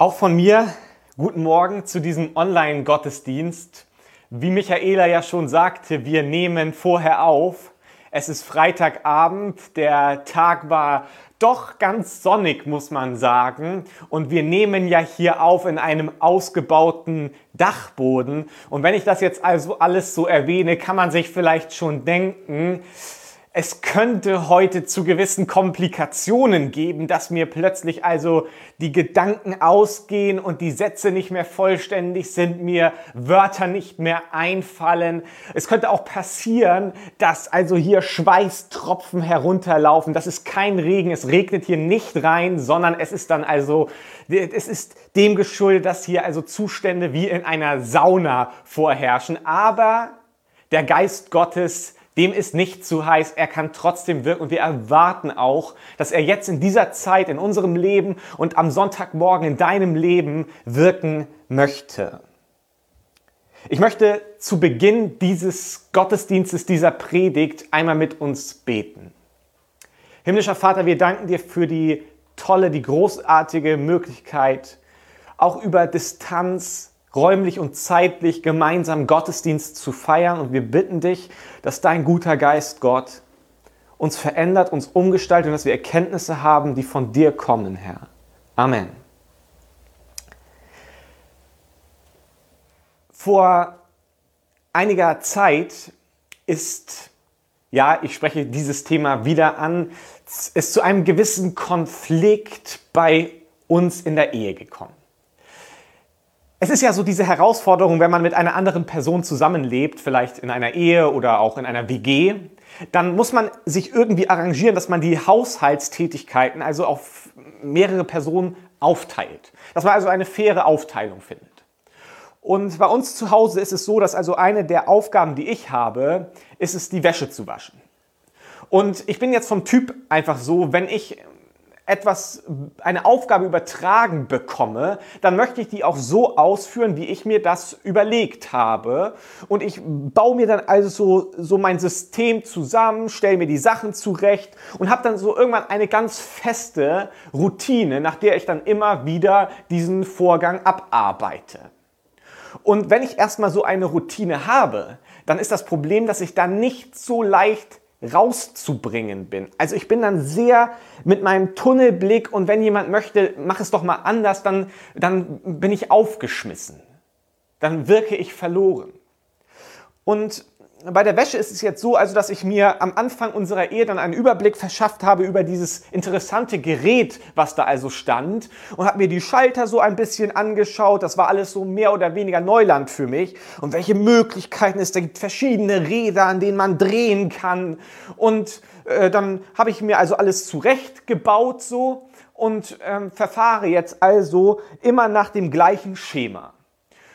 Auch von mir guten Morgen zu diesem Online-Gottesdienst. Wie Michaela ja schon sagte, wir nehmen vorher auf. Es ist Freitagabend, der Tag war doch ganz sonnig, muss man sagen. Und wir nehmen ja hier auf in einem ausgebauten Dachboden. Und wenn ich das jetzt also alles so erwähne, kann man sich vielleicht schon denken, es könnte heute zu gewissen Komplikationen geben, dass mir plötzlich also die Gedanken ausgehen und die Sätze nicht mehr vollständig sind, mir Wörter nicht mehr einfallen. Es könnte auch passieren, dass also hier Schweißtropfen herunterlaufen. Das ist kein Regen, es regnet hier nicht rein, sondern es ist dann also, es ist dem geschuldet, dass hier also Zustände wie in einer Sauna vorherrschen. Aber der Geist Gottes dem ist nicht zu heiß, er kann trotzdem wirken und wir erwarten auch, dass er jetzt in dieser Zeit in unserem Leben und am Sonntagmorgen in deinem Leben wirken möchte. Ich möchte zu Beginn dieses Gottesdienstes, dieser Predigt einmal mit uns beten. Himmlischer Vater, wir danken dir für die tolle, die großartige Möglichkeit, auch über Distanz räumlich und zeitlich gemeinsam Gottesdienst zu feiern. Und wir bitten dich, dass dein guter Geist Gott uns verändert, uns umgestaltet und dass wir Erkenntnisse haben, die von dir kommen, Herr. Amen. Vor einiger Zeit ist, ja, ich spreche dieses Thema wieder an, ist zu einem gewissen Konflikt bei uns in der Ehe gekommen. Es ist ja so diese Herausforderung, wenn man mit einer anderen Person zusammenlebt, vielleicht in einer Ehe oder auch in einer WG, dann muss man sich irgendwie arrangieren, dass man die Haushaltstätigkeiten also auf mehrere Personen aufteilt. Dass man also eine faire Aufteilung findet. Und bei uns zu Hause ist es so, dass also eine der Aufgaben, die ich habe, ist es, die Wäsche zu waschen. Und ich bin jetzt vom Typ einfach so, wenn ich etwas, eine Aufgabe übertragen bekomme, dann möchte ich die auch so ausführen, wie ich mir das überlegt habe. Und ich baue mir dann also so, so mein System zusammen, stelle mir die Sachen zurecht und habe dann so irgendwann eine ganz feste Routine, nach der ich dann immer wieder diesen Vorgang abarbeite. Und wenn ich erstmal so eine Routine habe, dann ist das Problem, dass ich da nicht so leicht rauszubringen bin. Also ich bin dann sehr mit meinem Tunnelblick und wenn jemand möchte, mach es doch mal anders, dann, dann bin ich aufgeschmissen. Dann wirke ich verloren. Und bei der Wäsche ist es jetzt so, also dass ich mir am Anfang unserer Ehe dann einen Überblick verschafft habe über dieses interessante Gerät, was da also stand und habe mir die Schalter so ein bisschen angeschaut. Das war alles so mehr oder weniger Neuland für mich und welche Möglichkeiten es da gibt, verschiedene Räder, an denen man drehen kann und äh, dann habe ich mir also alles zurechtgebaut so und ähm, verfahre jetzt also immer nach dem gleichen Schema.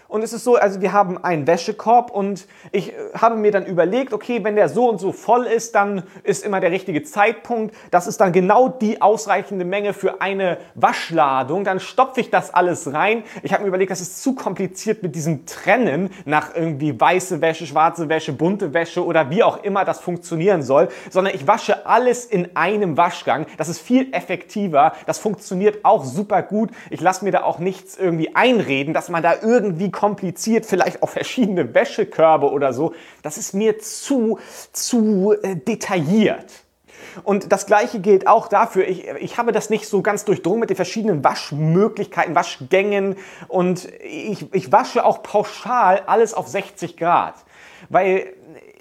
Und es ist so, also wir haben einen Wäschekorb und ich äh, habe mir dann überlegt, okay, wenn der so und so voll ist, dann ist immer der richtige Zeitpunkt. Das ist dann genau die ausreichende Menge für eine Waschladung. Dann stopfe ich das alles rein. Ich habe mir überlegt, das ist zu kompliziert mit diesem Trennen nach irgendwie weiße Wäsche, schwarze Wäsche, bunte Wäsche oder wie auch immer das funktionieren soll, sondern ich wasche alles in einem Waschgang. Das ist viel effektiver. Das funktioniert auch super gut. Ich lasse mir da auch nichts irgendwie einreden, dass man da irgendwie kompliziert, vielleicht auch verschiedene Wäschekörbe oder so. Das ist mir zu, zu äh, detailliert. Und das Gleiche gilt auch dafür. Ich, ich habe das nicht so ganz durchdrungen mit den verschiedenen Waschmöglichkeiten, Waschgängen. Und ich, ich wasche auch pauschal alles auf 60 Grad. Weil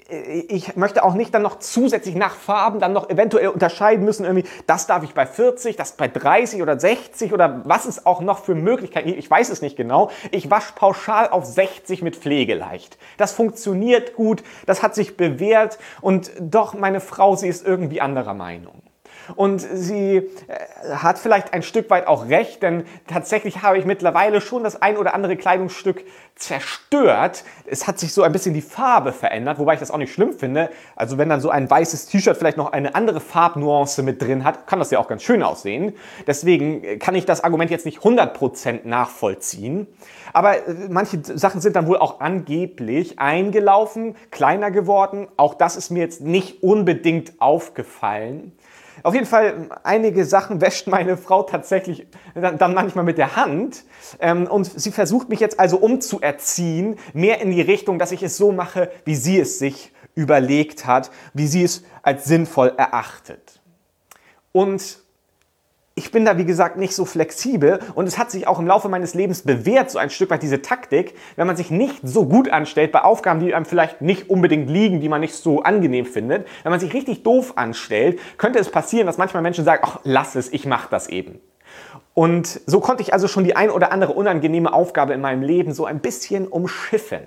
ich möchte auch nicht dann noch zusätzlich nach Farben dann noch eventuell unterscheiden müssen, irgendwie, das darf ich bei 40, das bei 30 oder 60 oder was es auch noch für Möglichkeiten gibt. Ich weiß es nicht genau. Ich wasche pauschal auf 60 mit Pflegeleicht. Das funktioniert gut, das hat sich bewährt und doch meine Frau, sie ist irgendwie anderer Meinung. Und sie äh, hat vielleicht ein Stück weit auch recht, denn tatsächlich habe ich mittlerweile schon das ein oder andere Kleidungsstück zerstört. Es hat sich so ein bisschen die Farbe verändert, wobei ich das auch nicht schlimm finde. Also wenn dann so ein weißes T-Shirt vielleicht noch eine andere Farbnuance mit drin hat, kann das ja auch ganz schön aussehen. Deswegen kann ich das Argument jetzt nicht 100% nachvollziehen. Aber äh, manche Sachen sind dann wohl auch angeblich eingelaufen, kleiner geworden. Auch das ist mir jetzt nicht unbedingt aufgefallen. Auf jeden Fall, einige Sachen wäscht meine Frau tatsächlich dann, dann manchmal mit der Hand. Ähm, und sie versucht mich jetzt also umzuerziehen, mehr in die Richtung, dass ich es so mache, wie sie es sich überlegt hat, wie sie es als sinnvoll erachtet. Und ich bin da, wie gesagt, nicht so flexibel und es hat sich auch im Laufe meines Lebens bewährt, so ein Stück weit diese Taktik, wenn man sich nicht so gut anstellt bei Aufgaben, die einem vielleicht nicht unbedingt liegen, die man nicht so angenehm findet, wenn man sich richtig doof anstellt, könnte es passieren, dass manchmal Menschen sagen, ach, lass es, ich mach das eben. Und so konnte ich also schon die ein oder andere unangenehme Aufgabe in meinem Leben so ein bisschen umschiffen.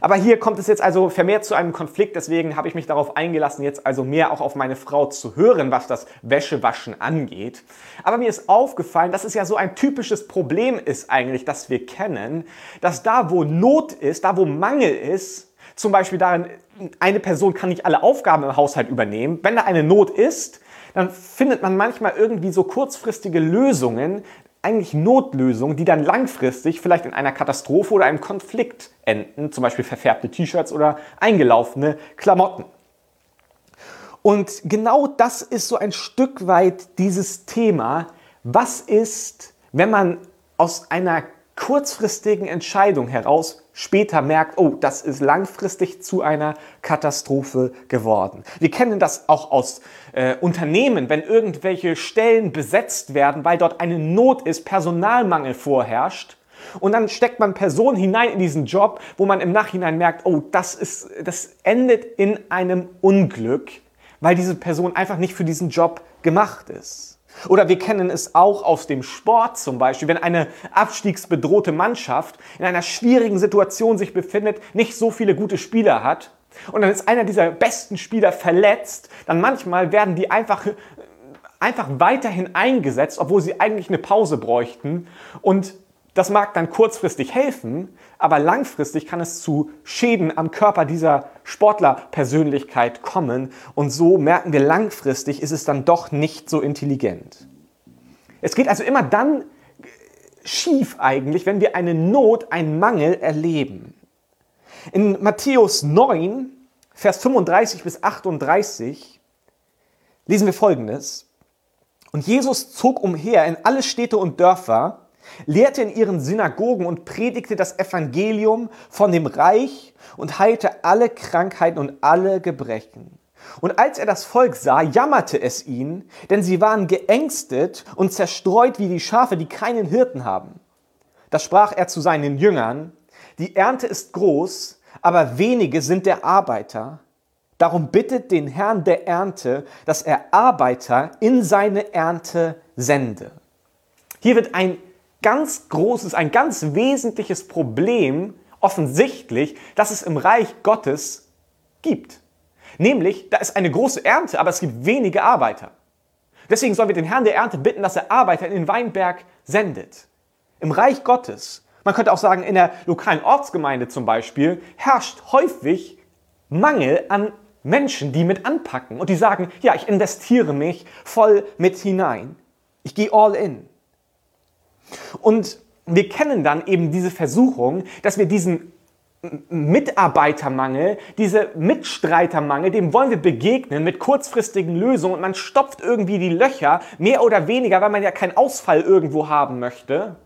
Aber hier kommt es jetzt also vermehrt zu einem Konflikt, deswegen habe ich mich darauf eingelassen, jetzt also mehr auch auf meine Frau zu hören, was das Wäschewaschen angeht. Aber mir ist aufgefallen, dass es ja so ein typisches Problem ist eigentlich, das wir kennen, dass da, wo Not ist, da, wo Mangel ist, zum Beispiel darin, eine Person kann nicht alle Aufgaben im Haushalt übernehmen, wenn da eine Not ist, dann findet man manchmal irgendwie so kurzfristige Lösungen, eigentlich Notlösungen, die dann langfristig vielleicht in einer Katastrophe oder einem Konflikt enden, zum Beispiel verfärbte T-Shirts oder eingelaufene Klamotten. Und genau das ist so ein Stück weit dieses Thema. Was ist, wenn man aus einer kurzfristigen Entscheidung heraus später merkt, oh, das ist langfristig zu einer Katastrophe geworden. Wir kennen das auch aus äh, Unternehmen, wenn irgendwelche Stellen besetzt werden, weil dort eine Not ist, Personalmangel vorherrscht. Und dann steckt man Personen hinein in diesen Job, wo man im Nachhinein merkt, oh, das, ist, das endet in einem Unglück, weil diese Person einfach nicht für diesen Job gemacht ist. Oder wir kennen es auch aus dem Sport zum Beispiel, wenn eine abstiegsbedrohte Mannschaft in einer schwierigen Situation sich befindet, nicht so viele gute Spieler hat und dann ist einer dieser besten Spieler verletzt, dann manchmal werden die einfach, einfach weiterhin eingesetzt, obwohl sie eigentlich eine Pause bräuchten und das mag dann kurzfristig helfen, aber langfristig kann es zu Schäden am Körper dieser Sportlerpersönlichkeit kommen und so merken wir langfristig ist es dann doch nicht so intelligent. Es geht also immer dann schief eigentlich, wenn wir eine Not, einen Mangel erleben. In Matthäus 9, Vers 35 bis 38 lesen wir folgendes. Und Jesus zog umher in alle Städte und Dörfer, lehrte in ihren Synagogen und predigte das Evangelium von dem Reich und heilte alle Krankheiten und alle Gebrechen. Und als er das Volk sah, jammerte es ihn, denn sie waren geängstet und zerstreut wie die Schafe, die keinen Hirten haben. Da sprach er zu seinen Jüngern, die Ernte ist groß, aber wenige sind der Arbeiter. Darum bittet den Herrn der Ernte, dass er Arbeiter in seine Ernte sende. Hier wird ein ganz großes, ein ganz wesentliches Problem offensichtlich, das es im Reich Gottes gibt. Nämlich, da ist eine große Ernte, aber es gibt wenige Arbeiter. Deswegen sollen wir den Herrn der Ernte bitten, dass er Arbeiter in den Weinberg sendet. Im Reich Gottes, man könnte auch sagen, in der lokalen Ortsgemeinde zum Beispiel, herrscht häufig Mangel an Menschen, die mit anpacken und die sagen, ja, ich investiere mich voll mit hinein. Ich gehe all in. Und wir kennen dann eben diese Versuchung, dass wir diesen Mitarbeitermangel, diese Mitstreitermangel, dem wollen wir begegnen mit kurzfristigen Lösungen und man stopft irgendwie die Löcher, mehr oder weniger, weil man ja keinen Ausfall irgendwo haben möchte.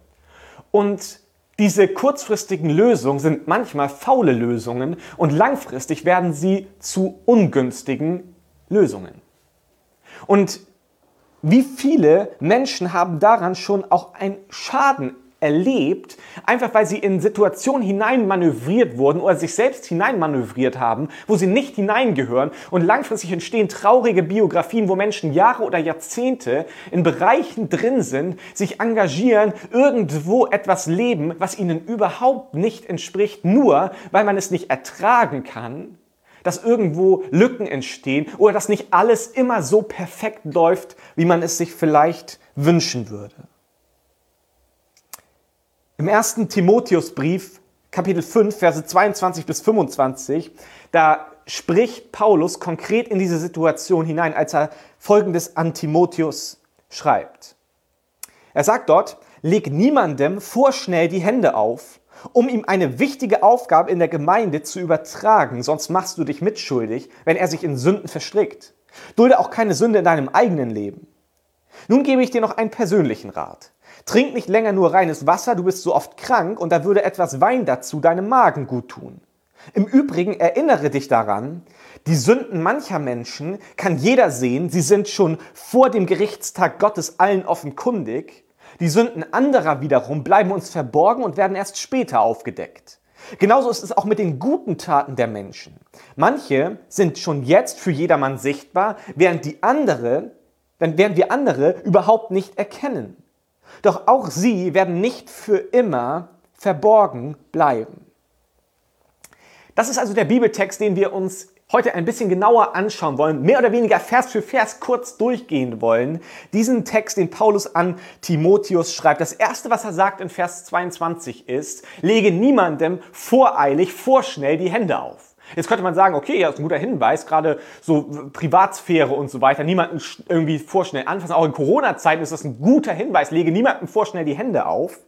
Und diese kurzfristigen Lösungen sind manchmal faule Lösungen und langfristig werden sie zu ungünstigen Lösungen. Und wie viele Menschen haben daran schon auch einen Schaden erlebt, einfach weil sie in Situationen hineinmanövriert wurden oder sich selbst hineinmanövriert haben, wo sie nicht hineingehören? Und langfristig entstehen traurige Biografien, wo Menschen Jahre oder Jahrzehnte in Bereichen drin sind, sich engagieren, irgendwo etwas leben, was ihnen überhaupt nicht entspricht, nur weil man es nicht ertragen kann, dass irgendwo Lücken entstehen oder dass nicht alles immer so perfekt läuft, wie man es sich vielleicht wünschen würde. Im ersten Timotheusbrief, Kapitel 5, Verse 22 bis 25, da spricht Paulus konkret in diese Situation hinein, als er folgendes an Timotheus schreibt. Er sagt dort, leg niemandem vorschnell die Hände auf, um ihm eine wichtige Aufgabe in der Gemeinde zu übertragen, sonst machst du dich mitschuldig, wenn er sich in Sünden verstrickt. Dulde auch keine Sünde in deinem eigenen Leben. Nun gebe ich dir noch einen persönlichen Rat. Trink nicht länger nur reines Wasser, du bist so oft krank und da würde etwas Wein dazu deinem Magen gut tun. Im Übrigen erinnere dich daran, die Sünden mancher Menschen kann jeder sehen, sie sind schon vor dem Gerichtstag Gottes allen offenkundig. Die Sünden anderer wiederum bleiben uns verborgen und werden erst später aufgedeckt. Genauso ist es auch mit den guten Taten der Menschen. Manche sind schon jetzt für jedermann sichtbar, während die andere, während wir andere überhaupt nicht erkennen. Doch auch sie werden nicht für immer verborgen bleiben. Das ist also der Bibeltext, den wir uns heute ein bisschen genauer anschauen wollen, mehr oder weniger Vers für Vers kurz durchgehen wollen. Diesen Text, den Paulus an Timotheus schreibt, das erste, was er sagt in Vers 22 ist, lege niemandem voreilig, vorschnell die Hände auf. Jetzt könnte man sagen, okay, ja, ist ein guter Hinweis, gerade so Privatsphäre und so weiter, niemanden irgendwie vorschnell anfassen. Auch in Corona-Zeiten ist das ein guter Hinweis, lege niemandem vorschnell die Hände auf.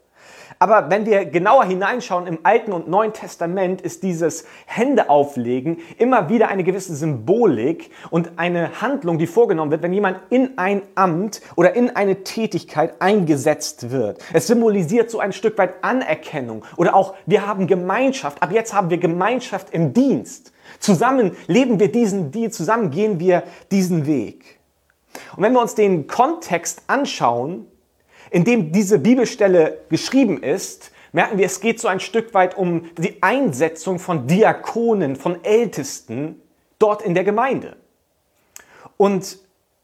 Aber wenn wir genauer hineinschauen im Alten und Neuen Testament, ist dieses Händeauflegen immer wieder eine gewisse Symbolik und eine Handlung, die vorgenommen wird, wenn jemand in ein Amt oder in eine Tätigkeit eingesetzt wird. Es symbolisiert so ein Stück weit Anerkennung oder auch wir haben Gemeinschaft. Ab jetzt haben wir Gemeinschaft im Dienst. Zusammen leben wir diesen Deal, zusammen gehen wir diesen Weg. Und wenn wir uns den Kontext anschauen, in dem diese Bibelstelle geschrieben ist, merken wir, es geht so ein Stück weit um die Einsetzung von Diakonen, von Ältesten dort in der Gemeinde. Und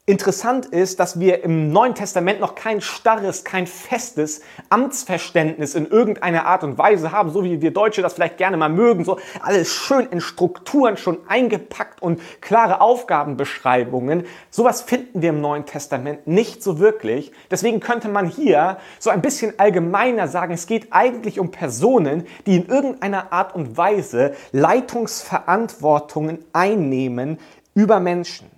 Interessant ist, dass wir im Neuen Testament noch kein starres, kein festes Amtsverständnis in irgendeiner Art und Weise haben, so wie wir Deutsche das vielleicht gerne mal mögen, so alles schön in Strukturen schon eingepackt und klare Aufgabenbeschreibungen. Sowas finden wir im Neuen Testament nicht so wirklich. Deswegen könnte man hier so ein bisschen allgemeiner sagen, es geht eigentlich um Personen, die in irgendeiner Art und Weise Leitungsverantwortungen einnehmen über Menschen.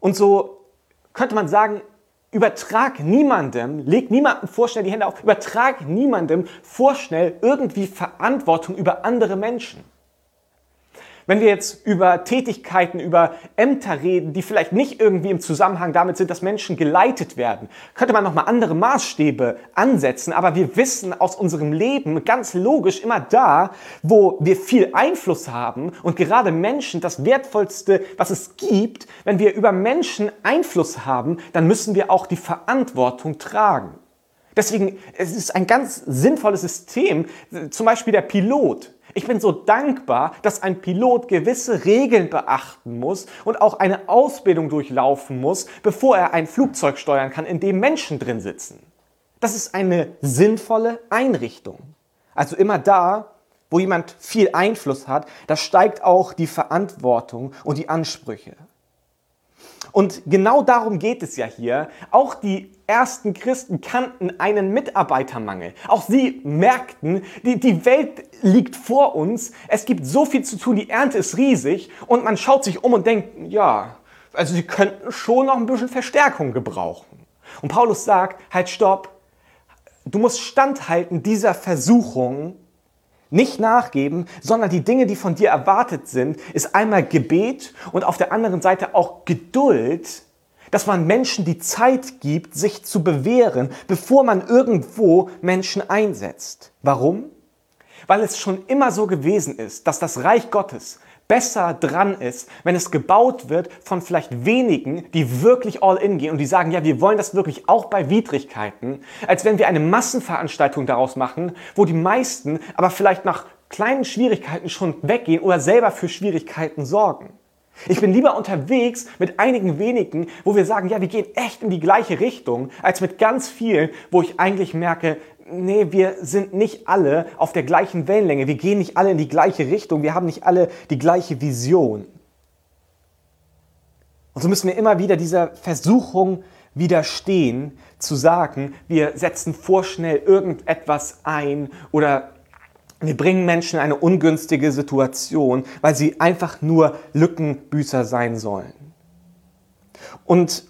Und so könnte man sagen, übertrag niemandem, leg niemandem vorschnell die Hände auf, übertrag niemandem vorschnell irgendwie Verantwortung über andere Menschen. Wenn wir jetzt über Tätigkeiten, über Ämter reden, die vielleicht nicht irgendwie im Zusammenhang damit sind, dass Menschen geleitet werden, könnte man nochmal andere Maßstäbe ansetzen. Aber wir wissen aus unserem Leben ganz logisch immer da, wo wir viel Einfluss haben und gerade Menschen das Wertvollste, was es gibt, wenn wir über Menschen Einfluss haben, dann müssen wir auch die Verantwortung tragen. Deswegen, es ist ein ganz sinnvolles System, zum Beispiel der Pilot. Ich bin so dankbar, dass ein Pilot gewisse Regeln beachten muss und auch eine Ausbildung durchlaufen muss, bevor er ein Flugzeug steuern kann, in dem Menschen drin sitzen. Das ist eine sinnvolle Einrichtung. Also immer da, wo jemand viel Einfluss hat, da steigt auch die Verantwortung und die Ansprüche. Und genau darum geht es ja hier. Auch die ersten Christen kannten einen Mitarbeitermangel. Auch sie merkten, die, die Welt liegt vor uns, es gibt so viel zu tun, die Ernte ist riesig und man schaut sich um und denkt, ja, also sie könnten schon noch ein bisschen Verstärkung gebrauchen. Und Paulus sagt, halt stopp, du musst standhalten dieser Versuchung, nicht nachgeben, sondern die Dinge, die von dir erwartet sind, ist einmal Gebet und auf der anderen Seite auch Geduld, dass man Menschen die Zeit gibt, sich zu bewähren, bevor man irgendwo Menschen einsetzt. Warum? Weil es schon immer so gewesen ist, dass das Reich Gottes besser dran ist, wenn es gebaut wird von vielleicht wenigen, die wirklich all in gehen und die sagen, ja, wir wollen das wirklich auch bei Widrigkeiten, als wenn wir eine Massenveranstaltung daraus machen, wo die meisten aber vielleicht nach kleinen Schwierigkeiten schon weggehen oder selber für Schwierigkeiten sorgen. Ich bin lieber unterwegs mit einigen wenigen, wo wir sagen, ja, wir gehen echt in die gleiche Richtung, als mit ganz vielen, wo ich eigentlich merke, nee, wir sind nicht alle auf der gleichen Wellenlänge, wir gehen nicht alle in die gleiche Richtung, wir haben nicht alle die gleiche Vision. Und so müssen wir immer wieder dieser Versuchung widerstehen, zu sagen, wir setzen vorschnell irgendetwas ein oder wir bringen Menschen in eine ungünstige Situation, weil sie einfach nur Lückenbüßer sein sollen. Und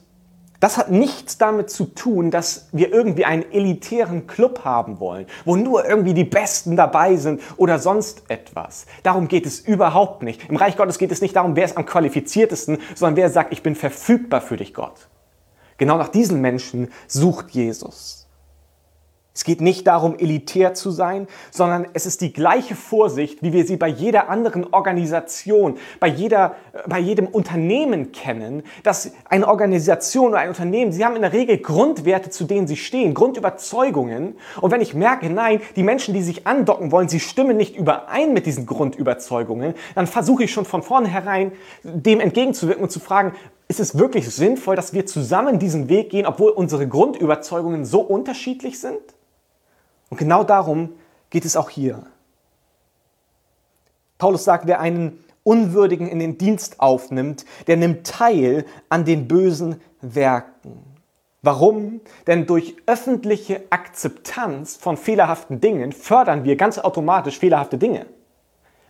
Das hat nichts damit zu tun, dass wir irgendwie einen elitären Club haben wollen, wo nur irgendwie die Besten dabei sind oder sonst etwas. Darum geht es überhaupt nicht. Im Reich Gottes geht es nicht darum, wer ist am qualifiziertesten, sondern wer sagt, ich bin verfügbar für dich, Gott. Genau nach diesen Menschen sucht Jesus. Es geht nicht darum, elitär zu sein, sondern es ist die gleiche Vorsicht, wie wir sie bei jeder anderen Organisation, bei, jeder, bei jedem Unternehmen kennen, dass eine Organisation oder ein Unternehmen, sie haben in der Regel Grundwerte, zu denen sie stehen, Grundüberzeugungen. Und wenn ich merke, nein, die Menschen, die sich andocken wollen, sie stimmen nicht überein mit diesen Grundüberzeugungen, dann versuche ich schon von vornherein dem entgegenzuwirken und zu fragen, ist es wirklich sinnvoll, dass wir zusammen diesen Weg gehen, obwohl unsere Grundüberzeugungen so unterschiedlich sind? Und genau darum geht es auch hier. Paulus sagt, wer einen Unwürdigen in den Dienst aufnimmt, der nimmt teil an den bösen Werken. Warum? Denn durch öffentliche Akzeptanz von fehlerhaften Dingen fördern wir ganz automatisch fehlerhafte Dinge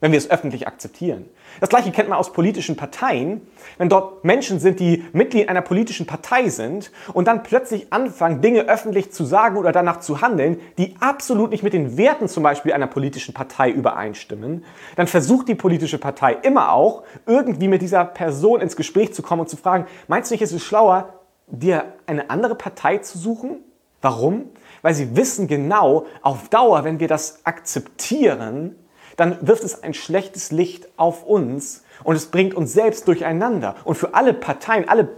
wenn wir es öffentlich akzeptieren. Das gleiche kennt man aus politischen Parteien, wenn dort Menschen sind, die Mitglied einer politischen Partei sind und dann plötzlich anfangen, Dinge öffentlich zu sagen oder danach zu handeln, die absolut nicht mit den Werten zum Beispiel einer politischen Partei übereinstimmen, dann versucht die politische Partei immer auch, irgendwie mit dieser Person ins Gespräch zu kommen und zu fragen, meinst du nicht, ist es schlauer, dir eine andere Partei zu suchen? Warum? Weil sie wissen genau, auf Dauer, wenn wir das akzeptieren, dann wirft es ein schlechtes Licht auf uns und es bringt uns selbst durcheinander. Und für alle Parteien, alle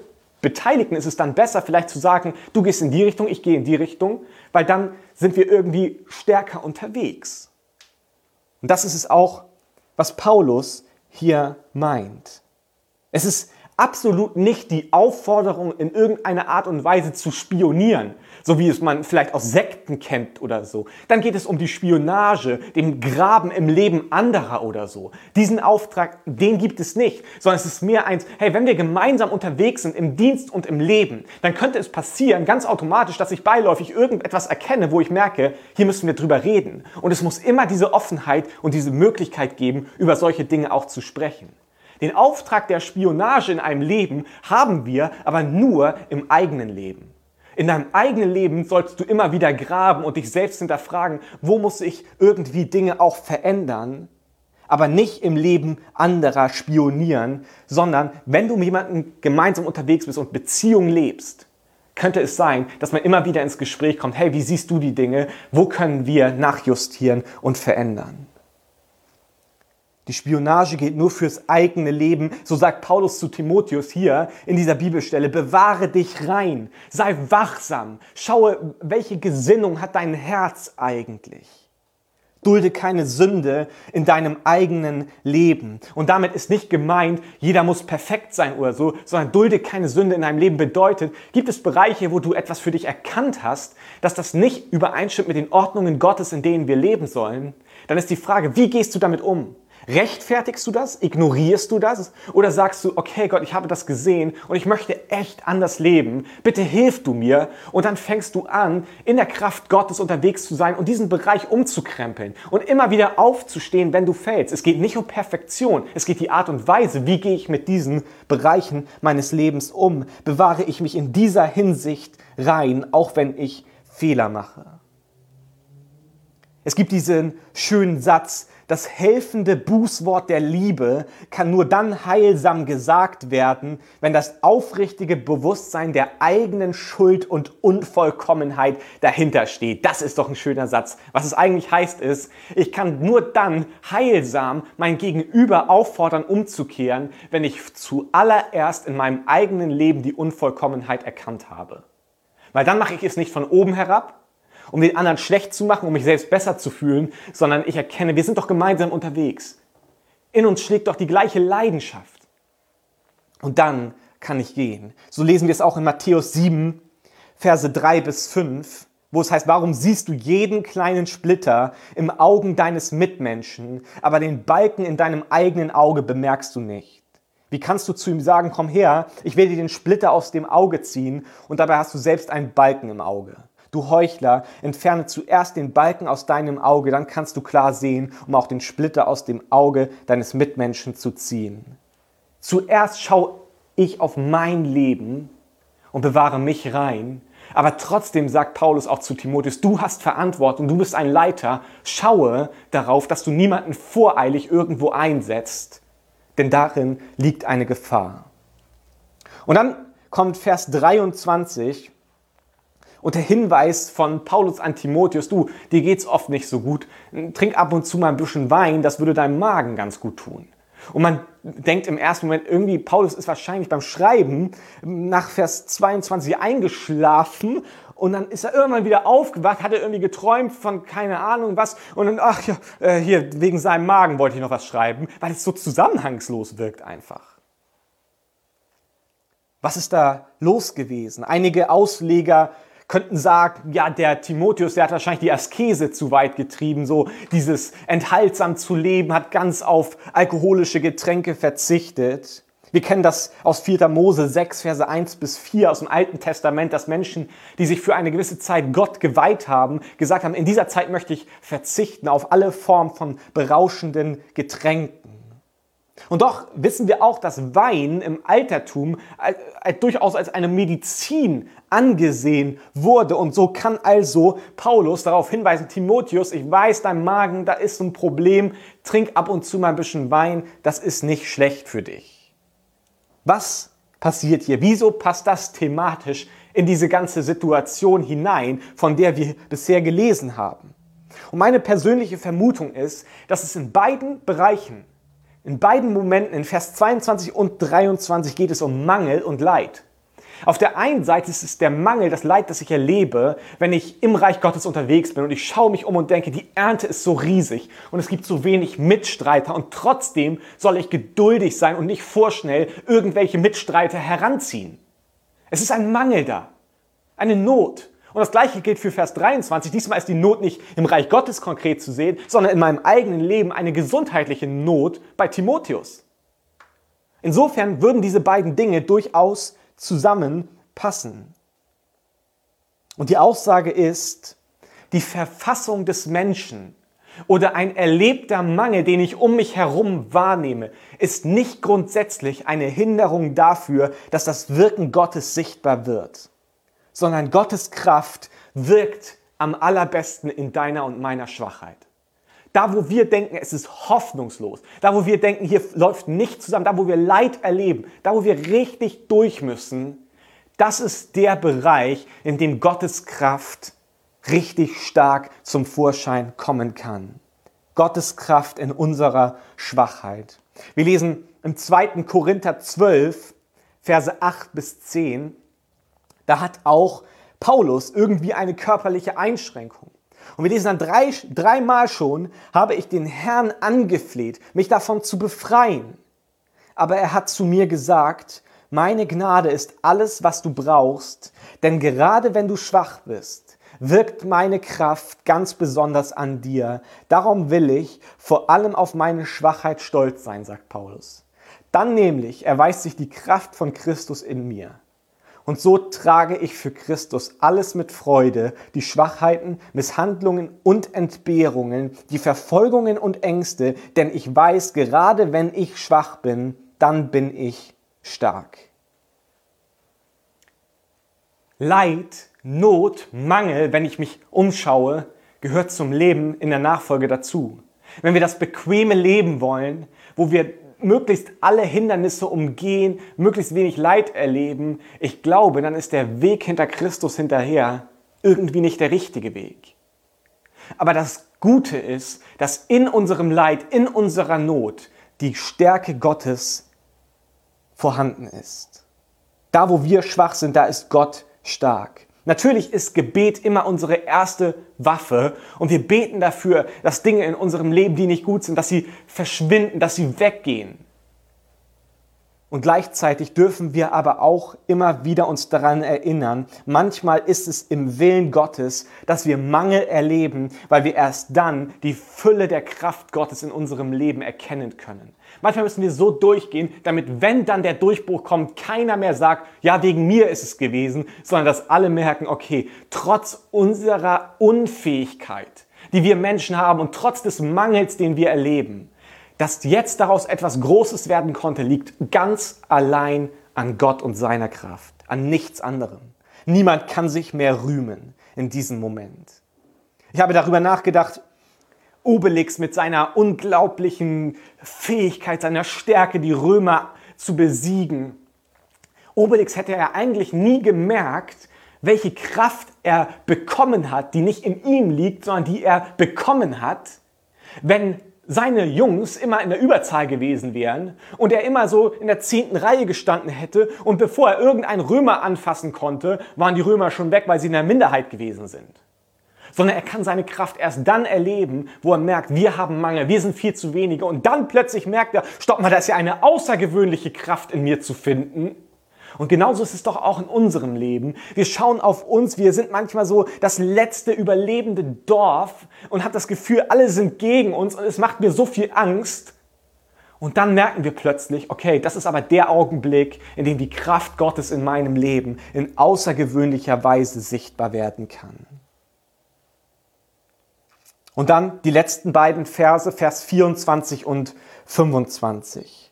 Beteiligten ist es dann besser, vielleicht zu sagen, du gehst in die Richtung, ich gehe in die Richtung, weil dann sind wir irgendwie stärker unterwegs. Und das ist es auch, was Paulus hier meint. Es ist absolut nicht die Aufforderung, in irgendeiner Art und Weise zu spionieren, so wie es man vielleicht aus Sekten kennt oder so. Dann geht es um die Spionage, dem Graben im Leben anderer oder so. Diesen Auftrag, den gibt es nicht, sondern es ist mehr eins, hey, wenn wir gemeinsam unterwegs sind im Dienst und im Leben, dann könnte es passieren, ganz automatisch, dass ich beiläufig irgendetwas erkenne, wo ich merke, hier müssen wir drüber reden. Und es muss immer diese Offenheit und diese Möglichkeit geben, über solche Dinge auch zu sprechen. Den Auftrag der Spionage in einem Leben haben wir aber nur im eigenen Leben. In deinem eigenen Leben sollst du immer wieder graben und dich selbst hinterfragen, wo muss ich irgendwie Dinge auch verändern, aber nicht im Leben anderer spionieren, sondern wenn du mit jemandem gemeinsam unterwegs bist und Beziehung lebst, könnte es sein, dass man immer wieder ins Gespräch kommt, hey, wie siehst du die Dinge? Wo können wir nachjustieren und verändern? Die Spionage geht nur fürs eigene Leben. So sagt Paulus zu Timotheus hier in dieser Bibelstelle. Bewahre dich rein. Sei wachsam. Schaue, welche Gesinnung hat dein Herz eigentlich. Dulde keine Sünde in deinem eigenen Leben. Und damit ist nicht gemeint, jeder muss perfekt sein oder so, sondern dulde keine Sünde in deinem Leben bedeutet, gibt es Bereiche, wo du etwas für dich erkannt hast, dass das nicht übereinstimmt mit den Ordnungen Gottes, in denen wir leben sollen, dann ist die Frage, wie gehst du damit um? Rechtfertigst du das? Ignorierst du das? Oder sagst du, okay Gott, ich habe das gesehen und ich möchte echt anders leben. Bitte hilf du mir. Und dann fängst du an, in der Kraft Gottes unterwegs zu sein und diesen Bereich umzukrempeln und immer wieder aufzustehen, wenn du fällst. Es geht nicht um Perfektion. Es geht die Art und Weise, wie gehe ich mit diesen Bereichen meines Lebens um? Bewahre ich mich in dieser Hinsicht rein, auch wenn ich Fehler mache? Es gibt diesen schönen Satz, das helfende Bußwort der Liebe kann nur dann heilsam gesagt werden, wenn das aufrichtige Bewusstsein der eigenen Schuld und Unvollkommenheit dahinter steht. Das ist doch ein schöner Satz. Was es eigentlich heißt ist, ich kann nur dann heilsam mein Gegenüber auffordern, umzukehren, wenn ich zuallererst in meinem eigenen Leben die Unvollkommenheit erkannt habe. Weil dann mache ich es nicht von oben herab, um den anderen schlecht zu machen, um mich selbst besser zu fühlen, sondern ich erkenne, wir sind doch gemeinsam unterwegs. In uns schlägt doch die gleiche Leidenschaft. Und dann kann ich gehen. So lesen wir es auch in Matthäus 7, Verse 3 bis 5, wo es heißt, warum siehst du jeden kleinen Splitter im Augen deines Mitmenschen, aber den Balken in deinem eigenen Auge bemerkst du nicht? Wie kannst du zu ihm sagen, komm her, ich werde dir den Splitter aus dem Auge ziehen und dabei hast du selbst einen Balken im Auge? Du Heuchler, entferne zuerst den Balken aus deinem Auge, dann kannst du klar sehen, um auch den Splitter aus dem Auge deines Mitmenschen zu ziehen. Zuerst schaue ich auf mein Leben und bewahre mich rein. Aber trotzdem sagt Paulus auch zu Timotheus, du hast Verantwortung, du bist ein Leiter. Schaue darauf, dass du niemanden voreilig irgendwo einsetzt, denn darin liegt eine Gefahr. Und dann kommt Vers 23 und der Hinweis von Paulus an Timotheus, du, dir geht's oft nicht so gut, trink ab und zu mal ein bisschen Wein, das würde deinem Magen ganz gut tun. Und man denkt im ersten Moment irgendwie, Paulus ist wahrscheinlich beim Schreiben nach Vers 22 eingeschlafen und dann ist er irgendwann wieder aufgewacht, hat er irgendwie geträumt von keine Ahnung was und dann, ach ja, äh, hier wegen seinem Magen wollte ich noch was schreiben, weil es so zusammenhangslos wirkt einfach. Was ist da los gewesen? Einige Ausleger könnten sagen, ja, der Timotheus, der hat wahrscheinlich die Askese zu weit getrieben, so dieses enthaltsam zu leben, hat ganz auf alkoholische Getränke verzichtet. Wir kennen das aus 4. Mose 6, Verse 1 bis 4 aus dem Alten Testament, dass Menschen, die sich für eine gewisse Zeit Gott geweiht haben, gesagt haben, in dieser Zeit möchte ich verzichten auf alle Formen von berauschenden Getränken. Und doch wissen wir auch, dass Wein im Altertum durchaus als eine Medizin angesehen wurde. Und so kann also Paulus darauf hinweisen, Timotheus, ich weiß, dein Magen, da ist ein Problem, trink ab und zu mal ein bisschen Wein, das ist nicht schlecht für dich. Was passiert hier? Wieso passt das thematisch in diese ganze Situation hinein, von der wir bisher gelesen haben? Und meine persönliche Vermutung ist, dass es in beiden Bereichen in beiden Momenten, in Vers 22 und 23, geht es um Mangel und Leid. Auf der einen Seite ist es der Mangel, das Leid, das ich erlebe, wenn ich im Reich Gottes unterwegs bin und ich schaue mich um und denke, die Ernte ist so riesig und es gibt so wenig Mitstreiter und trotzdem soll ich geduldig sein und nicht vorschnell irgendwelche Mitstreiter heranziehen. Es ist ein Mangel da, eine Not. Und das gleiche gilt für Vers 23. Diesmal ist die Not nicht im Reich Gottes konkret zu sehen, sondern in meinem eigenen Leben eine gesundheitliche Not bei Timotheus. Insofern würden diese beiden Dinge durchaus zusammenpassen. Und die Aussage ist, die Verfassung des Menschen oder ein erlebter Mangel, den ich um mich herum wahrnehme, ist nicht grundsätzlich eine Hinderung dafür, dass das Wirken Gottes sichtbar wird sondern Gottes Kraft wirkt am allerbesten in deiner und meiner Schwachheit. Da, wo wir denken, es ist hoffnungslos, da, wo wir denken, hier läuft nichts zusammen, da, wo wir Leid erleben, da, wo wir richtig durch müssen, das ist der Bereich, in dem Gottes Kraft richtig stark zum Vorschein kommen kann. Gottes Kraft in unserer Schwachheit. Wir lesen im 2. Korinther 12, Verse 8 bis 10. Da hat auch Paulus irgendwie eine körperliche Einschränkung. Und wir lesen dann drei, dreimal schon, habe ich den Herrn angefleht, mich davon zu befreien. Aber er hat zu mir gesagt, meine Gnade ist alles, was du brauchst, denn gerade wenn du schwach bist, wirkt meine Kraft ganz besonders an dir. Darum will ich vor allem auf meine Schwachheit stolz sein, sagt Paulus. Dann nämlich erweist sich die Kraft von Christus in mir. Und so trage ich für Christus alles mit Freude, die Schwachheiten, Misshandlungen und Entbehrungen, die Verfolgungen und Ängste, denn ich weiß, gerade wenn ich schwach bin, dann bin ich stark. Leid, Not, Mangel, wenn ich mich umschaue, gehört zum Leben in der Nachfolge dazu. Wenn wir das bequeme Leben wollen, wo wir möglichst alle Hindernisse umgehen, möglichst wenig Leid erleben, ich glaube, dann ist der Weg hinter Christus hinterher irgendwie nicht der richtige Weg. Aber das Gute ist, dass in unserem Leid, in unserer Not die Stärke Gottes vorhanden ist. Da, wo wir schwach sind, da ist Gott stark. Natürlich ist Gebet immer unsere erste Waffe und wir beten dafür, dass Dinge in unserem Leben, die nicht gut sind, dass sie verschwinden, dass sie weggehen. Und gleichzeitig dürfen wir aber auch immer wieder uns daran erinnern, manchmal ist es im Willen Gottes, dass wir Mangel erleben, weil wir erst dann die Fülle der Kraft Gottes in unserem Leben erkennen können. Manchmal müssen wir so durchgehen, damit wenn dann der Durchbruch kommt, keiner mehr sagt, ja, wegen mir ist es gewesen, sondern dass alle merken, okay, trotz unserer Unfähigkeit, die wir Menschen haben und trotz des Mangels, den wir erleben, dass jetzt daraus etwas Großes werden konnte, liegt ganz allein an Gott und seiner Kraft. an nichts anderem. Niemand kann sich mehr rühmen in diesem Moment. Ich habe darüber nachgedacht, Obelix mit seiner unglaublichen Fähigkeit, seiner Stärke, die Römer zu besiegen. Obelix hätte ja eigentlich nie gemerkt, welche Kraft er bekommen hat, die nicht in ihm liegt, sondern die er bekommen hat, wenn seine Jungs immer in der Überzahl gewesen wären und er immer so in der zehnten Reihe gestanden hätte und bevor er irgendeinen Römer anfassen konnte, waren die Römer schon weg, weil sie in der Minderheit gewesen sind. Sondern er kann seine Kraft erst dann erleben, wo er merkt, wir haben Mangel, wir sind viel zu wenige und dann plötzlich merkt er, stopp mal, da ist ja eine außergewöhnliche Kraft in mir zu finden und genauso ist es doch auch in unserem Leben. Wir schauen auf uns, wir sind manchmal so das letzte überlebende Dorf und haben das Gefühl, alle sind gegen uns und es macht mir so viel Angst. Und dann merken wir plötzlich, okay, das ist aber der Augenblick, in dem die Kraft Gottes in meinem Leben in außergewöhnlicher Weise sichtbar werden kann. Und dann die letzten beiden Verse, Vers 24 und 25.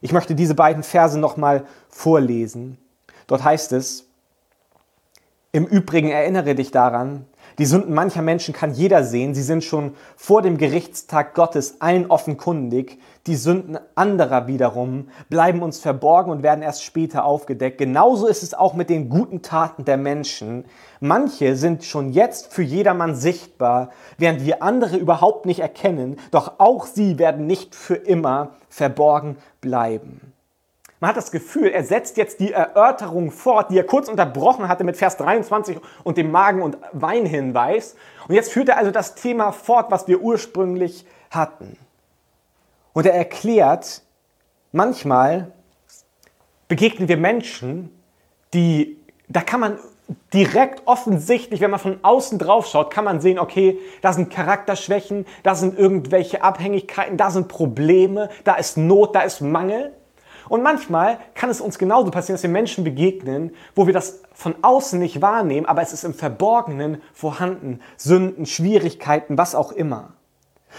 Ich möchte diese beiden Verse nochmal vorlesen. Dort heißt es, im Übrigen erinnere dich daran, die Sünden mancher Menschen kann jeder sehen. Sie sind schon vor dem Gerichtstag Gottes allen offenkundig. Die Sünden anderer wiederum bleiben uns verborgen und werden erst später aufgedeckt. Genauso ist es auch mit den guten Taten der Menschen. Manche sind schon jetzt für jedermann sichtbar, während wir andere überhaupt nicht erkennen. Doch auch sie werden nicht für immer verborgen bleiben. Man hat das Gefühl, er setzt jetzt die Erörterung fort, die er kurz unterbrochen hatte mit Vers 23 und dem Magen- und Weinhinweis. Und jetzt führt er also das Thema fort, was wir ursprünglich hatten. Und er erklärt, manchmal begegnen wir Menschen, die, da kann man direkt offensichtlich, wenn man von außen drauf schaut, kann man sehen, okay, da sind Charakterschwächen, da sind irgendwelche Abhängigkeiten, da sind Probleme, da ist Not, da ist Mangel. Und manchmal kann es uns genauso passieren, dass wir Menschen begegnen, wo wir das von außen nicht wahrnehmen, aber es ist im Verborgenen vorhanden. Sünden, Schwierigkeiten, was auch immer.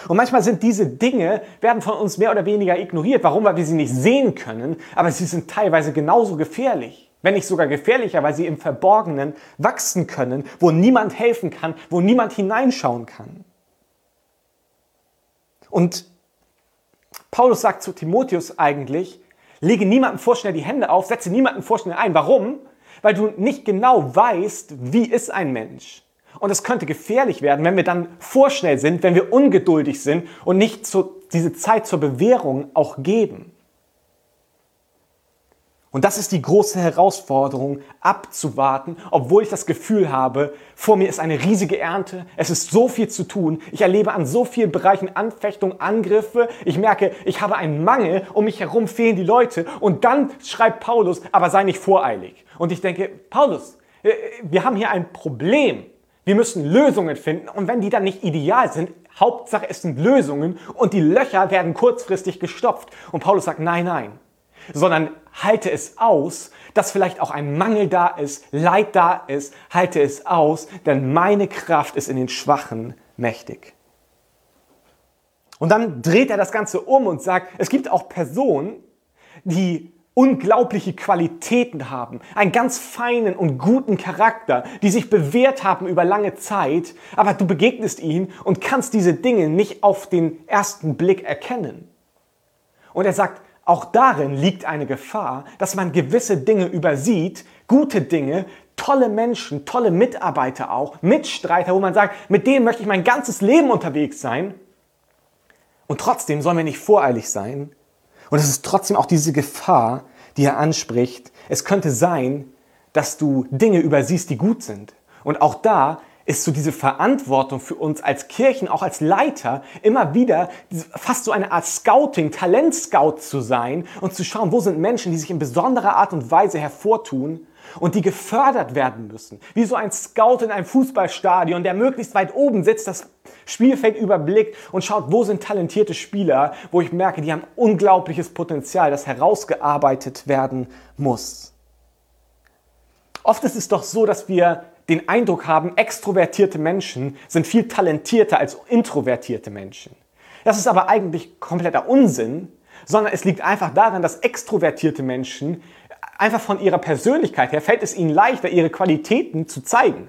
Und manchmal sind diese Dinge, werden von uns mehr oder weniger ignoriert. Warum? Weil wir sie nicht sehen können, aber sie sind teilweise genauso gefährlich. Wenn nicht sogar gefährlicher, weil sie im Verborgenen wachsen können, wo niemand helfen kann, wo niemand hineinschauen kann. Und Paulus sagt zu Timotheus eigentlich, Lege niemandem vorschnell die Hände auf, setze niemandem vorschnell ein. Warum? Weil du nicht genau weißt, wie ist ein Mensch. Und es könnte gefährlich werden, wenn wir dann vorschnell sind, wenn wir ungeduldig sind und nicht so diese Zeit zur Bewährung auch geben. Und das ist die große Herausforderung, abzuwarten, obwohl ich das Gefühl habe, vor mir ist eine riesige Ernte, es ist so viel zu tun, ich erlebe an so vielen Bereichen Anfechtung, Angriffe, ich merke, ich habe einen Mangel, um mich herum fehlen die Leute. Und dann schreibt Paulus, aber sei nicht voreilig. Und ich denke, Paulus, äh, wir haben hier ein Problem, wir müssen Lösungen finden. Und wenn die dann nicht ideal sind, Hauptsache es sind Lösungen und die Löcher werden kurzfristig gestopft. Und Paulus sagt, nein, nein, sondern halte es aus, dass vielleicht auch ein Mangel da ist, Leid da ist, halte es aus, denn meine Kraft ist in den Schwachen mächtig. Und dann dreht er das Ganze um und sagt, es gibt auch Personen, die unglaubliche Qualitäten haben, einen ganz feinen und guten Charakter, die sich bewährt haben über lange Zeit, aber du begegnest ihnen und kannst diese Dinge nicht auf den ersten Blick erkennen. Und er sagt, auch darin liegt eine Gefahr, dass man gewisse Dinge übersieht, gute Dinge, tolle Menschen, tolle Mitarbeiter auch, Mitstreiter, wo man sagt, mit denen möchte ich mein ganzes Leben unterwegs sein. Und trotzdem sollen wir nicht voreilig sein. Und es ist trotzdem auch diese Gefahr, die er anspricht. Es könnte sein, dass du Dinge übersiehst, die gut sind. Und auch da ist so diese Verantwortung für uns als Kirchen, auch als Leiter, immer wieder fast so eine Art Scouting, Talentscout zu sein und zu schauen, wo sind Menschen, die sich in besonderer Art und Weise hervortun und die gefördert werden müssen. Wie so ein Scout in einem Fußballstadion, der möglichst weit oben sitzt, das Spielfeld überblickt und schaut, wo sind talentierte Spieler, wo ich merke, die haben unglaubliches Potenzial, das herausgearbeitet werden muss. Oft ist es doch so, dass wir den Eindruck haben, extrovertierte Menschen sind viel talentierter als introvertierte Menschen. Das ist aber eigentlich kompletter Unsinn, sondern es liegt einfach daran, dass extrovertierte Menschen einfach von ihrer Persönlichkeit her fällt es ihnen leichter, ihre Qualitäten zu zeigen,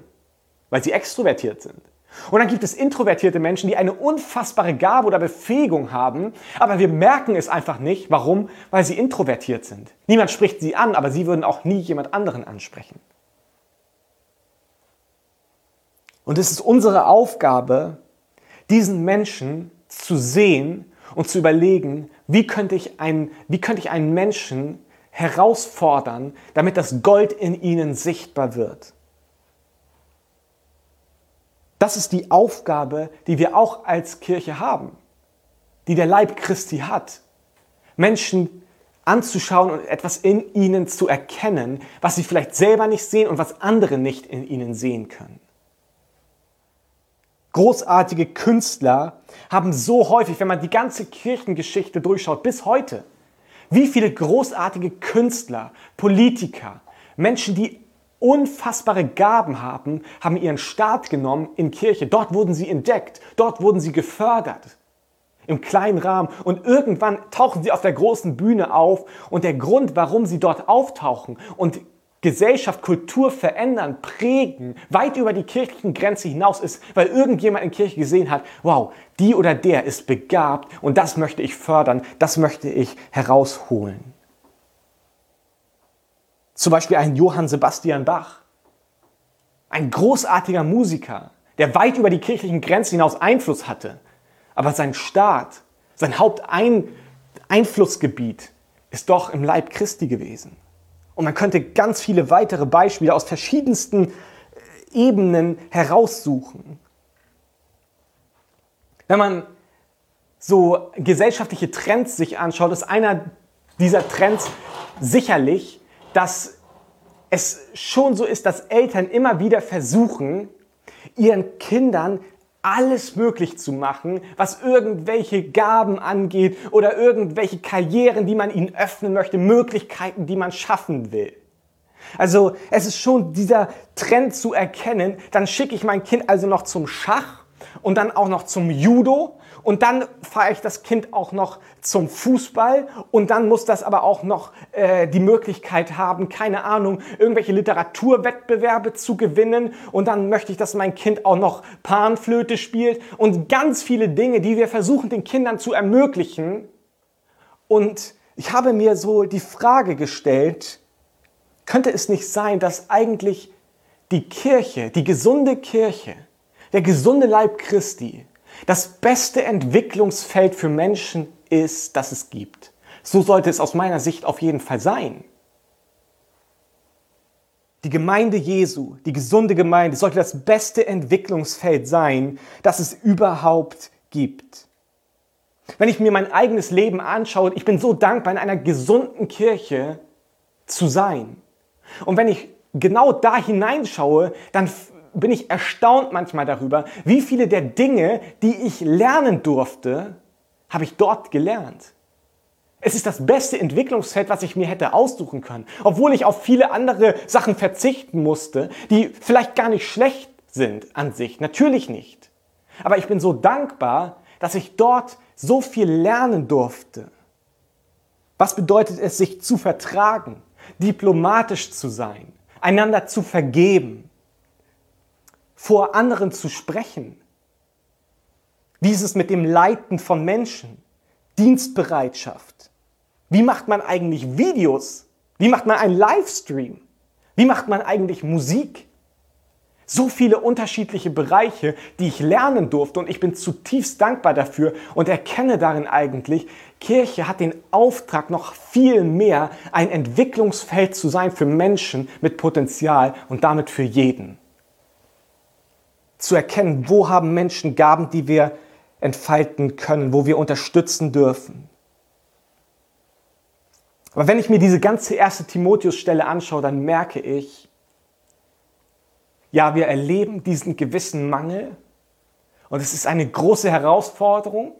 weil sie extrovertiert sind. Und dann gibt es introvertierte Menschen, die eine unfassbare Gabe oder Befähigung haben, aber wir merken es einfach nicht. Warum? Weil sie introvertiert sind. Niemand spricht sie an, aber sie würden auch nie jemand anderen ansprechen. Und es ist unsere Aufgabe, diesen Menschen zu sehen und zu überlegen, wie könnte ich einen, wie könnte ich einen Menschen herausfordern, damit das Gold in ihnen sichtbar wird. Das ist die Aufgabe, die wir auch als Kirche haben, die der Leib Christi hat. Menschen anzuschauen und etwas in ihnen zu erkennen, was sie vielleicht selber nicht sehen und was andere nicht in ihnen sehen können. Großartige Künstler haben so häufig, wenn man die ganze Kirchengeschichte durchschaut, bis heute, wie viele großartige Künstler, Politiker, Menschen, die unfassbare Gaben haben, haben ihren Start genommen in Kirche. Dort wurden sie entdeckt, dort wurden sie gefördert. Im kleinen Rahmen. Und irgendwann tauchen sie auf der großen Bühne auf. Und der Grund, warum sie dort auftauchen und Gesellschaft, Kultur verändern, prägen, weit über die kirchlichen Grenze hinaus ist, weil irgendjemand in Kirche gesehen hat, wow, die oder der ist begabt und das möchte ich fördern, das möchte ich herausholen. Zum Beispiel ein Johann Sebastian Bach, ein großartiger Musiker, der weit über die kirchlichen Grenzen hinaus Einfluss hatte, aber sein Staat, sein Haupteinflussgebiet ist doch im Leib Christi gewesen. Und man könnte ganz viele weitere Beispiele aus verschiedensten äh, Ebenen heraussuchen. Wenn man so gesellschaftliche Trends sich anschaut, ist einer dieser Trends sicherlich, dass es schon so ist, dass Eltern immer wieder versuchen, ihren Kindern alles möglich zu machen, was irgendwelche Gaben angeht oder irgendwelche Karrieren, die man ihnen öffnen möchte, Möglichkeiten, die man schaffen will. Also es ist schon dieser Trend zu erkennen, dann schicke ich mein Kind also noch zum Schach und dann auch noch zum Judo und dann fahre ich das Kind auch noch zum Fußball und dann muss das aber auch noch äh, die Möglichkeit haben, keine Ahnung, irgendwelche Literaturwettbewerbe zu gewinnen und dann möchte ich, dass mein Kind auch noch Panflöte spielt und ganz viele Dinge, die wir versuchen den Kindern zu ermöglichen. Und ich habe mir so die Frage gestellt, könnte es nicht sein, dass eigentlich die Kirche, die gesunde Kirche, der gesunde Leib Christi, das beste Entwicklungsfeld für Menschen ist, das es gibt. So sollte es aus meiner Sicht auf jeden Fall sein. Die Gemeinde Jesu, die gesunde Gemeinde, sollte das beste Entwicklungsfeld sein, das es überhaupt gibt. Wenn ich mir mein eigenes Leben anschaue, ich bin so dankbar, in einer gesunden Kirche zu sein. Und wenn ich genau da hineinschaue, dann bin ich erstaunt manchmal darüber, wie viele der Dinge, die ich lernen durfte, habe ich dort gelernt. Es ist das beste Entwicklungsfeld, was ich mir hätte aussuchen können. Obwohl ich auf viele andere Sachen verzichten musste, die vielleicht gar nicht schlecht sind an sich. Natürlich nicht. Aber ich bin so dankbar, dass ich dort so viel lernen durfte. Was bedeutet es, sich zu vertragen, diplomatisch zu sein, einander zu vergeben, vor anderen zu sprechen. Wie ist es mit dem Leiten von Menschen? Dienstbereitschaft. Wie macht man eigentlich Videos? Wie macht man einen Livestream? Wie macht man eigentlich Musik? So viele unterschiedliche Bereiche, die ich lernen durfte und ich bin zutiefst dankbar dafür und erkenne darin eigentlich, Kirche hat den Auftrag, noch viel mehr ein Entwicklungsfeld zu sein für Menschen mit Potenzial und damit für jeden zu erkennen, wo haben Menschen Gaben, die wir entfalten können, wo wir unterstützen dürfen. Aber wenn ich mir diese ganze erste Timotheus-Stelle anschaue, dann merke ich, ja, wir erleben diesen gewissen Mangel und es ist eine große Herausforderung.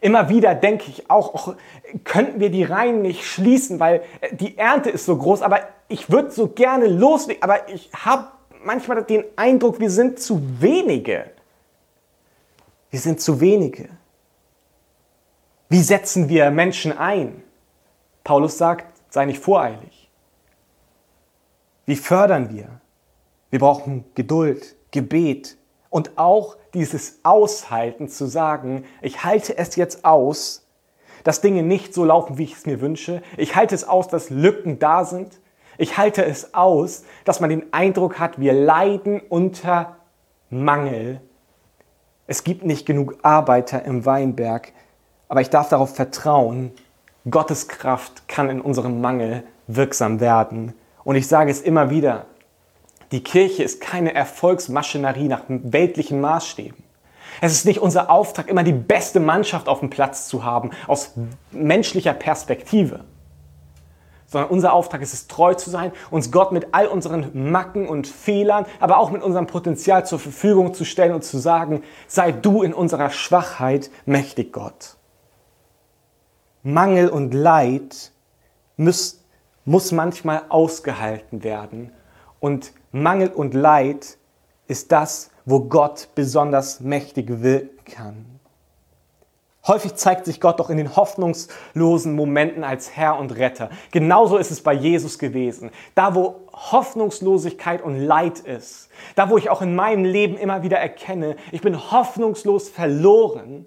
Immer wieder denke ich auch, auch, könnten wir die Reihen nicht schließen, weil die Ernte ist so groß, aber ich würde so gerne loslegen, aber ich habe manchmal den Eindruck, wir sind zu wenige. Wir sind zu wenige. Wie setzen wir Menschen ein? Paulus sagt, sei nicht voreilig. Wie fördern wir? Wir brauchen Geduld, Gebet und auch dieses Aushalten zu sagen, ich halte es jetzt aus, dass Dinge nicht so laufen, wie ich es mir wünsche. Ich halte es aus, dass Lücken da sind. Ich halte es aus, dass man den Eindruck hat, wir leiden unter Mangel. Es gibt nicht genug Arbeiter im Weinberg, aber ich darf darauf vertrauen, Gottes Kraft kann in unserem Mangel wirksam werden. Und ich sage es immer wieder, die Kirche ist keine Erfolgsmaschinerie nach weltlichen Maßstäben. Es ist nicht unser Auftrag, immer die beste Mannschaft auf dem Platz zu haben, aus menschlicher Perspektive. Sondern unser Auftrag ist es, treu zu sein, uns Gott mit all unseren Macken und Fehlern, aber auch mit unserem Potenzial zur Verfügung zu stellen und zu sagen, sei du in unserer Schwachheit mächtig, Gott. Mangel und Leid muss, muss manchmal ausgehalten werden. Und Mangel und Leid ist das, wo Gott besonders mächtig wirken kann. Häufig zeigt sich Gott doch in den hoffnungslosen Momenten als Herr und Retter. Genauso ist es bei Jesus gewesen. Da, wo Hoffnungslosigkeit und Leid ist, da, wo ich auch in meinem Leben immer wieder erkenne, ich bin hoffnungslos verloren,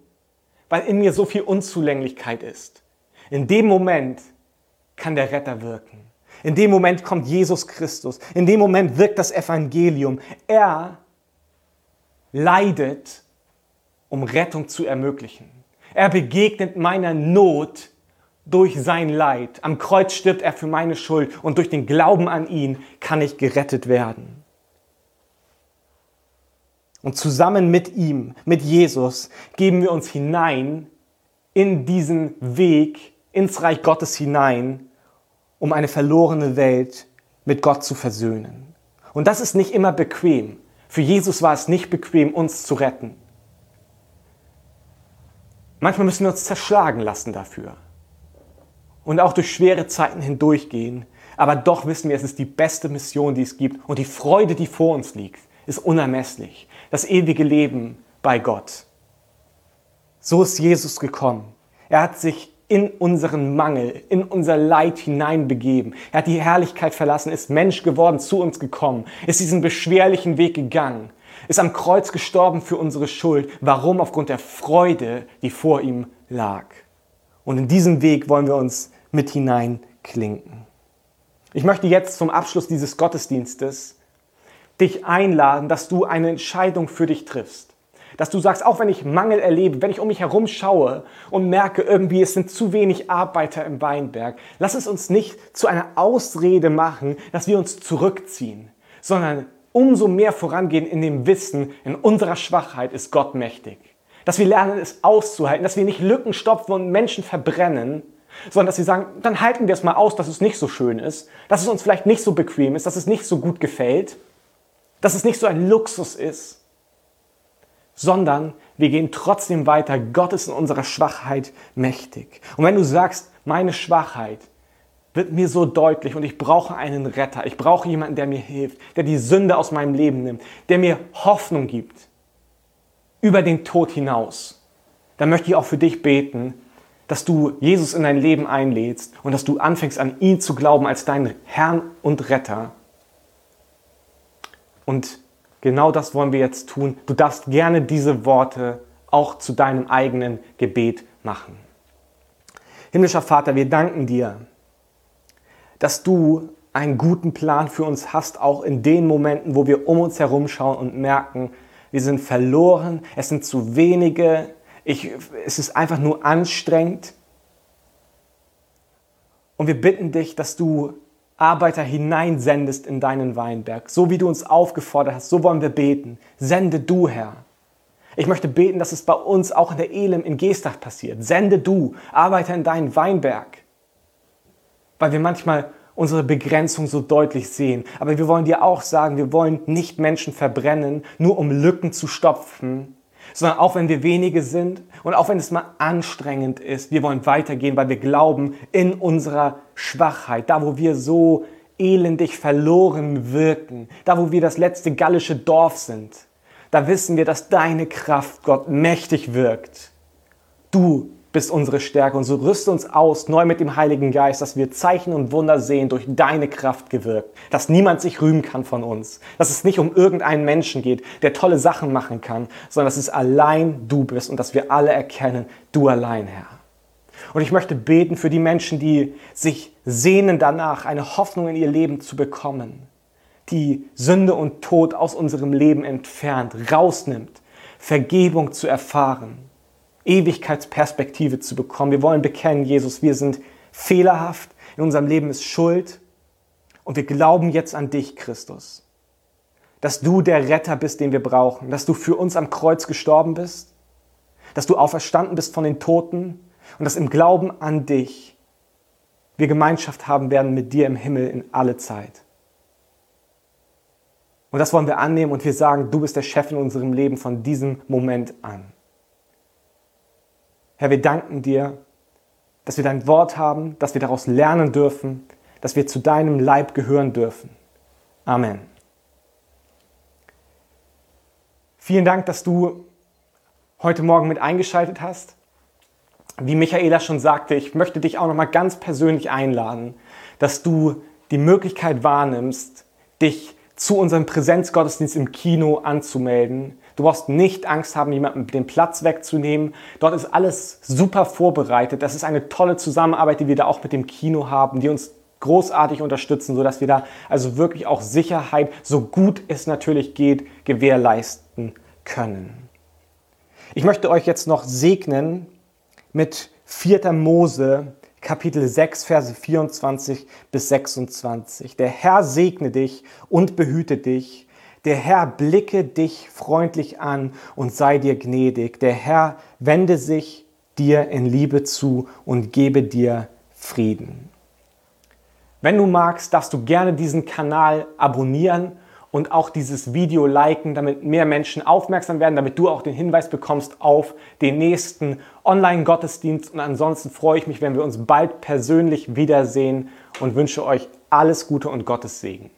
weil in mir so viel Unzulänglichkeit ist. In dem Moment kann der Retter wirken. In dem Moment kommt Jesus Christus. In dem Moment wirkt das Evangelium. Er leidet, um Rettung zu ermöglichen. Er begegnet meiner Not durch sein Leid. Am Kreuz stirbt er für meine Schuld und durch den Glauben an ihn kann ich gerettet werden. Und zusammen mit ihm, mit Jesus, geben wir uns hinein in diesen Weg, ins Reich Gottes hinein, um eine verlorene Welt mit Gott zu versöhnen. Und das ist nicht immer bequem. Für Jesus war es nicht bequem, uns zu retten. Manchmal müssen wir uns zerschlagen lassen dafür. Und auch durch schwere Zeiten hindurchgehen. Aber doch wissen wir, es ist die beste Mission, die es gibt. Und die Freude, die vor uns liegt, ist unermesslich. Das ewige Leben bei Gott. So ist Jesus gekommen. Er hat sich in unseren Mangel, in unser Leid hineinbegeben. Er hat die Herrlichkeit verlassen, ist Mensch geworden, zu uns gekommen, ist diesen beschwerlichen Weg gegangen, ist am Kreuz gestorben für unsere Schuld. Warum? Aufgrund der Freude, die vor ihm lag. Und in diesen Weg wollen wir uns mit hineinklinken. Ich möchte jetzt zum Abschluss dieses Gottesdienstes dich einladen, dass du eine Entscheidung für dich triffst. Dass du sagst, auch wenn ich Mangel erlebe, wenn ich um mich herum schaue und merke, irgendwie es sind zu wenig Arbeiter im Weinberg, lass es uns nicht zu einer Ausrede machen, dass wir uns zurückziehen, sondern umso mehr vorangehen in dem Wissen, in unserer Schwachheit ist Gott mächtig. Dass wir lernen, es auszuhalten, dass wir nicht Lücken stopfen und Menschen verbrennen, sondern dass wir sagen, dann halten wir es mal aus, dass es nicht so schön ist, dass es uns vielleicht nicht so bequem ist, dass es nicht so gut gefällt, dass es nicht so ein Luxus ist, sondern wir gehen trotzdem weiter. Gott ist in unserer Schwachheit mächtig. Und wenn du sagst, meine Schwachheit wird mir so deutlich und ich brauche einen Retter, ich brauche jemanden, der mir hilft, der die Sünde aus meinem Leben nimmt, der mir Hoffnung gibt über den Tod hinaus, dann möchte ich auch für dich beten, dass du Jesus in dein Leben einlädst und dass du anfängst an ihn zu glauben als deinen Herrn und Retter. Und Genau das wollen wir jetzt tun. Du darfst gerne diese Worte auch zu deinem eigenen Gebet machen. Himmlischer Vater, wir danken dir, dass du einen guten Plan für uns hast, auch in den Momenten, wo wir um uns herum schauen und merken, wir sind verloren, es sind zu wenige, ich, es ist einfach nur anstrengend. Und wir bitten dich, dass du Arbeiter hineinsendest in deinen Weinberg. So wie du uns aufgefordert hast, so wollen wir beten. Sende du, Herr. Ich möchte beten, dass es bei uns auch in der Elim in Gestach passiert. Sende du Arbeiter in deinen Weinberg. Weil wir manchmal unsere Begrenzung so deutlich sehen. Aber wir wollen dir auch sagen, wir wollen nicht Menschen verbrennen, nur um Lücken zu stopfen, sondern auch wenn wir wenige sind und auch wenn es mal anstrengend ist, wir wollen weitergehen, weil wir glauben in unserer Schwachheit, da wo wir so elendig verloren wirken, da wo wir das letzte gallische Dorf sind, da wissen wir, dass deine Kraft, Gott, mächtig wirkt. Du bist unsere Stärke. Und so rüste uns aus, neu mit dem Heiligen Geist, dass wir Zeichen und Wunder sehen, durch deine Kraft gewirkt, dass niemand sich rühmen kann von uns, dass es nicht um irgendeinen Menschen geht, der tolle Sachen machen kann, sondern dass es allein du bist und dass wir alle erkennen, du allein, Herr. Und ich möchte beten für die Menschen, die sich sehnen danach, eine Hoffnung in ihr Leben zu bekommen, die Sünde und Tod aus unserem Leben entfernt, rausnimmt, Vergebung zu erfahren, Ewigkeitsperspektive zu bekommen. Wir wollen bekennen, Jesus, wir sind fehlerhaft, in unserem Leben ist Schuld und wir glauben jetzt an dich, Christus, dass du der Retter bist, den wir brauchen, dass du für uns am Kreuz gestorben bist, dass du auferstanden bist von den Toten und dass im Glauben an dich wir Gemeinschaft haben werden mit dir im Himmel in alle Zeit. Und das wollen wir annehmen und wir sagen, du bist der Chef in unserem Leben von diesem Moment an. Herr, wir danken dir, dass wir dein Wort haben, dass wir daraus lernen dürfen, dass wir zu deinem Leib gehören dürfen. Amen. Vielen Dank, dass du heute Morgen mit eingeschaltet hast. Wie Michaela schon sagte, ich möchte dich auch noch mal ganz persönlich einladen, dass du die Möglichkeit wahrnimmst, dich zu unserem Präsenzgottesdienst im Kino anzumelden. Du brauchst nicht Angst haben, jemandem den Platz wegzunehmen. Dort ist alles super vorbereitet. Das ist eine tolle Zusammenarbeit, die wir da auch mit dem Kino haben, die uns großartig unterstützen, sodass wir da also wirklich auch Sicherheit, so gut es natürlich geht, gewährleisten können. Ich möchte euch jetzt noch segnen mit 4. Mose Kapitel 6, Verse 24 bis 26. Der Herr segne dich und behüte dich. Der Herr blicke dich freundlich an und sei dir gnädig. Der Herr wende sich dir in Liebe zu und gebe dir Frieden. Wenn du magst, darfst du gerne diesen Kanal abonnieren und auch dieses Video liken, damit mehr Menschen aufmerksam werden, damit du auch den Hinweis bekommst auf den nächsten Online-Gottesdienst. Und ansonsten freue ich mich, wenn wir uns bald persönlich wiedersehen und wünsche euch alles Gute und Gottes Segen.